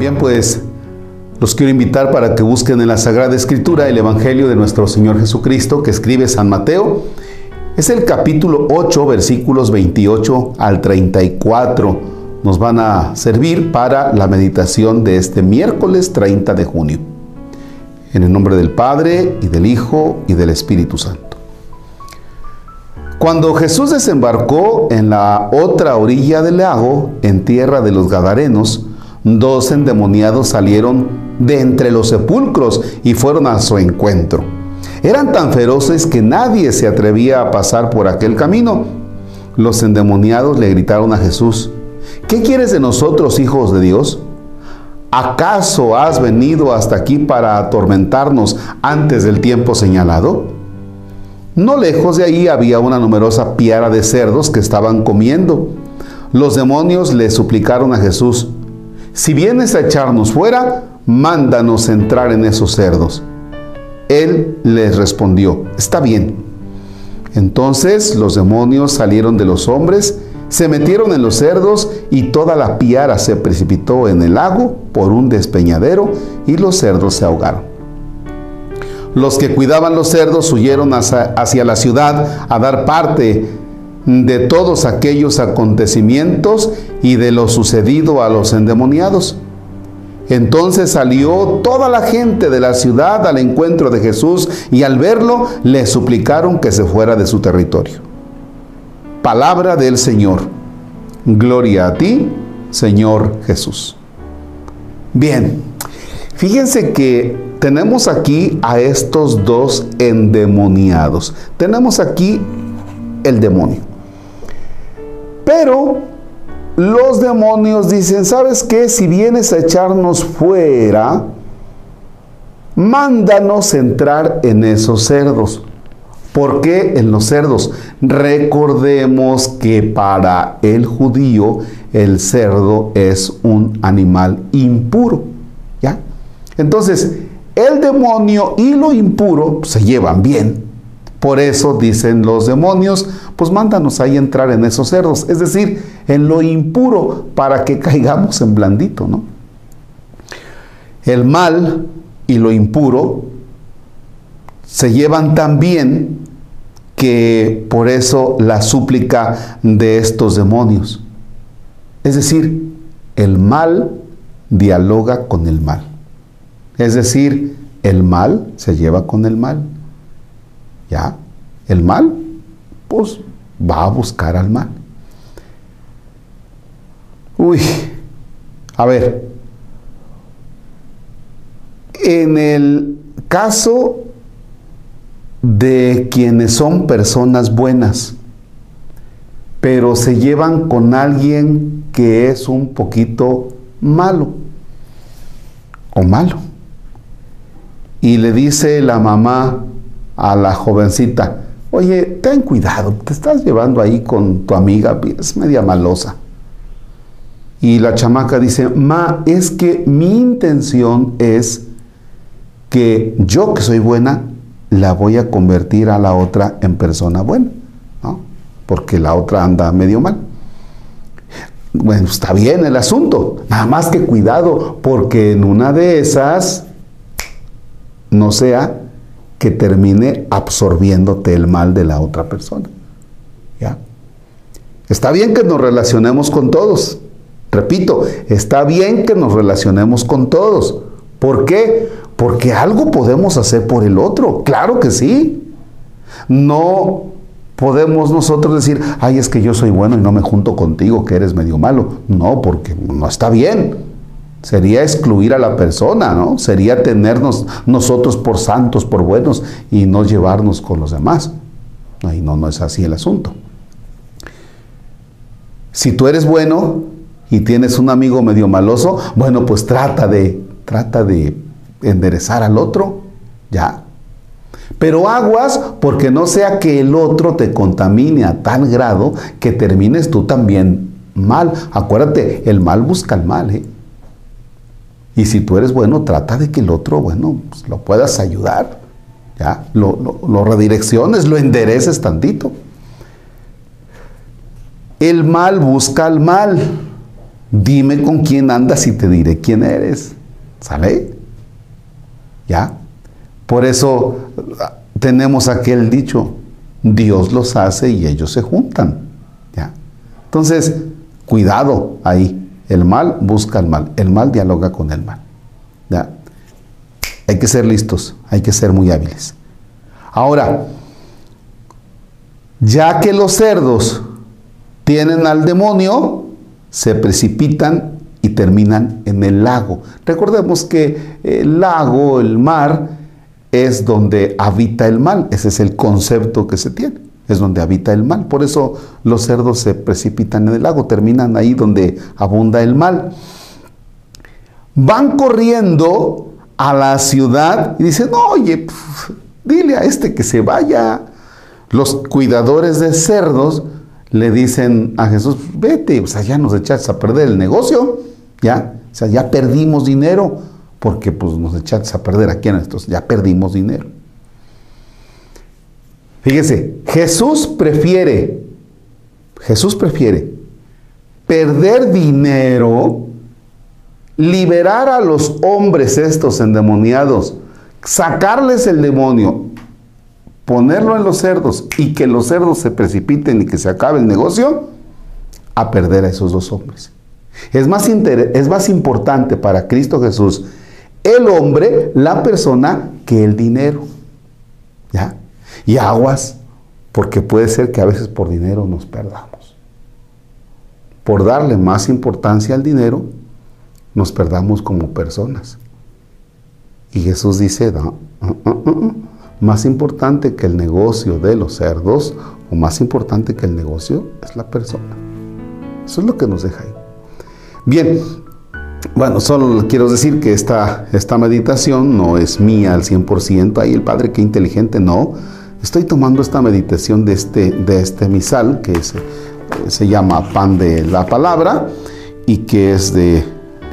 Bien, pues los quiero invitar para que busquen en la Sagrada Escritura el Evangelio de nuestro Señor Jesucristo que escribe San Mateo. Es el capítulo 8, versículos 28 al 34. Nos van a servir para la meditación de este miércoles 30 de junio. En el nombre del Padre y del Hijo y del Espíritu Santo. Cuando Jesús desembarcó en la otra orilla del lago, en tierra de los Gadarenos, dos endemoniados salieron de entre los sepulcros y fueron a su encuentro. Eran tan feroces que nadie se atrevía a pasar por aquel camino. Los endemoniados le gritaron a Jesús, ¿qué quieres de nosotros, hijos de Dios? ¿Acaso has venido hasta aquí para atormentarnos antes del tiempo señalado? No lejos de ahí había una numerosa piara de cerdos que estaban comiendo. Los demonios le suplicaron a Jesús, si vienes a echarnos fuera, mándanos entrar en esos cerdos. Él les respondió, está bien. Entonces los demonios salieron de los hombres, se metieron en los cerdos y toda la piara se precipitó en el lago por un despeñadero y los cerdos se ahogaron. Los que cuidaban los cerdos huyeron hacia, la ciudad a dar parte de todos aquellos acontecimientos y de lo sucedido a los endemoniados. Entonces salió toda la gente de la ciudad al encuentro de Jesús y al verlo le suplicaron que se fuera de su territorio. Palabra del Señor. Gloria a ti, Señor Jesús. Bien, fíjense que tenemos aquí a estos dos endemoniados. Tenemos aquí el demonio. Pero los demonios dicen, ¿sabes qué? Si vienes a echarnos fuera, mándanos entrar en esos cerdos. ¿Por qué en los cerdos? Recordemos que para el judío el cerdo es un animal impuro. ¿Ya? Entonces, el demonio y lo impuro se llevan bien. Por eso dicen los demonios, pues mándanos ahí entrar en esos cerdos, es decir, en lo impuro para que caigamos en blandito, ¿no? El mal y lo impuro se llevan tan bien que por eso la súplica de estos demonios. Es decir, el mal dialoga con el mal. Es decir, el mal se lleva con el mal. ¿Ya? El mal, pues va a buscar al mal. Uy, a ver, en el caso de quienes son personas buenas, pero se llevan con alguien que es un poquito malo o malo. Y le dice la mamá, a la jovencita, oye, ten cuidado, te estás llevando ahí con tu amiga, es media malosa. Y la chamaca dice, ma, es que mi intención es que yo que soy buena, la voy a convertir a la otra en persona buena, ¿no? Porque la otra anda medio mal. Bueno, está bien el asunto, nada más que cuidado, porque en una de esas no sea que termine absorbiéndote el mal de la otra persona. ¿Ya? Está bien que nos relacionemos con todos. Repito, está bien que nos relacionemos con todos. ¿Por qué? Porque algo podemos hacer por el otro. Claro que sí. No podemos nosotros decir, ay, es que yo soy bueno y no me junto contigo, que eres medio malo. No, porque no está bien. Sería excluir a la persona, ¿no? Sería tenernos nosotros por santos, por buenos y no llevarnos con los demás. Ahí no, no es así el asunto. Si tú eres bueno y tienes un amigo medio maloso, bueno, pues trata de, trata de enderezar al otro, ya. Pero aguas porque no sea que el otro te contamine a tal grado que termines tú también mal. Acuérdate, el mal busca el mal, ¿eh? Y si tú eres bueno, trata de que el otro, bueno, pues, lo puedas ayudar. ¿ya? Lo, lo redirecciones, lo endereces tantito. El mal busca al mal. Dime con quién andas y te diré quién eres. ¿Sale? ¿Ya? Por eso tenemos aquel dicho, Dios los hace y ellos se juntan. ¿Ya? Entonces, cuidado ahí. El mal busca el mal, el mal dialoga con el mal. Hay que ser listos, hay que ser muy hábiles. Ahora, ya que los cerdos tienen al demonio, se precipitan y terminan en el lago. Recordemos que el lago, el mar, es donde habita el mal. Ese es el concepto que se tiene. Es donde habita el mal. Por eso los cerdos se precipitan en el lago, terminan ahí donde abunda el mal. Van corriendo a la ciudad y dicen, oye, dile a este que se vaya. Los cuidadores de cerdos le dicen a Jesús, vete, o sea, ya nos echaste a perder el negocio, ya, o sea, ya perdimos dinero, porque pues nos echaste a perder aquí en estos, ya perdimos dinero. Fíjese, Jesús prefiere, Jesús prefiere perder dinero, liberar a los hombres estos endemoniados, sacarles el demonio, ponerlo en los cerdos y que los cerdos se precipiten y que se acabe el negocio, a perder a esos dos hombres. Es más, es más importante para Cristo Jesús el hombre, la persona, que el dinero. ¿Ya? Y aguas, porque puede ser que a veces por dinero nos perdamos. Por darle más importancia al dinero, nos perdamos como personas. Y Jesús dice, no, más importante que el negocio de los cerdos o más importante que el negocio es la persona. Eso es lo que nos deja ahí. Bien, bueno, solo quiero decir que esta, esta meditación no es mía al 100%, ahí el Padre qué inteligente, no. Estoy tomando esta meditación de este, de este misal que se llama Pan de la Palabra y que es de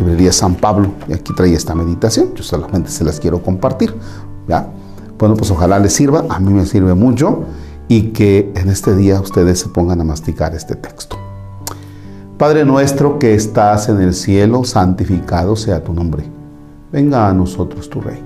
Librería San Pablo. Y aquí trae esta meditación, yo solamente se las quiero compartir. ¿ya? Bueno, pues ojalá les sirva, a mí me sirve mucho y que en este día ustedes se pongan a masticar este texto. Padre nuestro que estás en el cielo, santificado sea tu nombre. Venga a nosotros tu reino.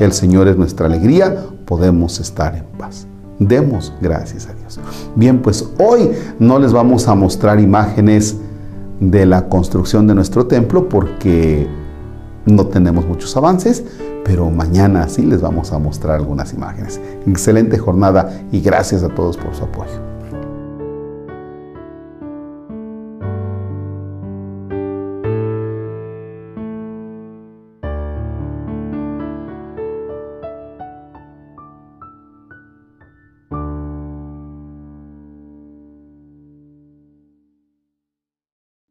El Señor es nuestra alegría, podemos estar en paz. Demos gracias a Dios. Bien, pues hoy no les vamos a mostrar imágenes de la construcción de nuestro templo porque no tenemos muchos avances, pero mañana sí les vamos a mostrar algunas imágenes. Excelente jornada y gracias a todos por su apoyo.